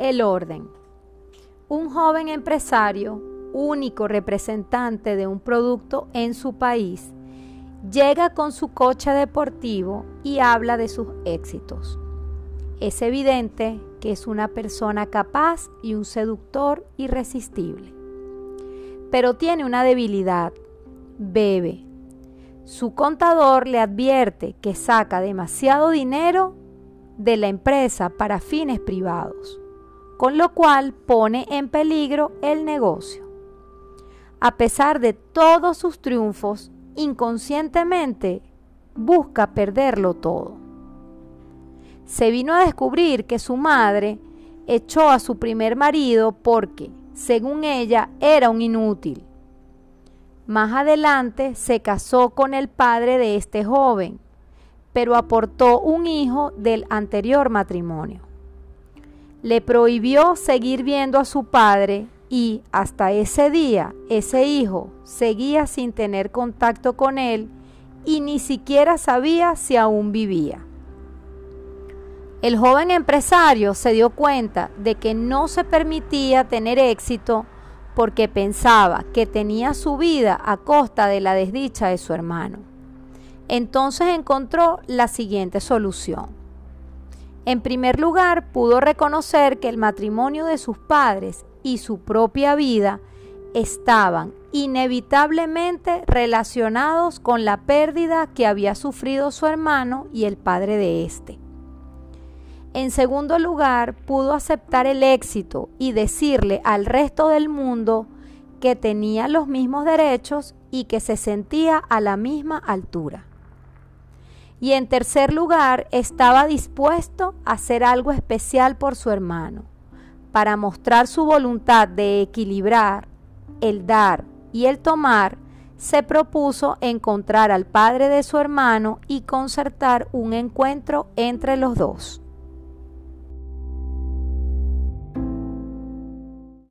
el orden. Un joven empresario, único representante de un producto en su país, llega con su coche deportivo y habla de sus éxitos. Es evidente que es una persona capaz y un seductor irresistible. Pero tiene una debilidad, bebe. Su contador le advierte que saca demasiado dinero de la empresa para fines privados, con lo cual pone en peligro el negocio. A pesar de todos sus triunfos, inconscientemente busca perderlo todo. Se vino a descubrir que su madre echó a su primer marido porque, según ella, era un inútil. Más adelante se casó con el padre de este joven, pero aportó un hijo del anterior matrimonio. Le prohibió seguir viendo a su padre y hasta ese día ese hijo seguía sin tener contacto con él y ni siquiera sabía si aún vivía. El joven empresario se dio cuenta de que no se permitía tener éxito porque pensaba que tenía su vida a costa de la desdicha de su hermano. Entonces encontró la siguiente solución. En primer lugar, pudo reconocer que el matrimonio de sus padres y su propia vida estaban inevitablemente relacionados con la pérdida que había sufrido su hermano y el padre de éste. En segundo lugar, pudo aceptar el éxito y decirle al resto del mundo que tenía los mismos derechos y que se sentía a la misma altura. Y en tercer lugar, estaba dispuesto a hacer algo especial por su hermano, para mostrar su voluntad de equilibrar el dar y el tomar, se propuso encontrar al padre de su hermano y concertar un encuentro entre los dos.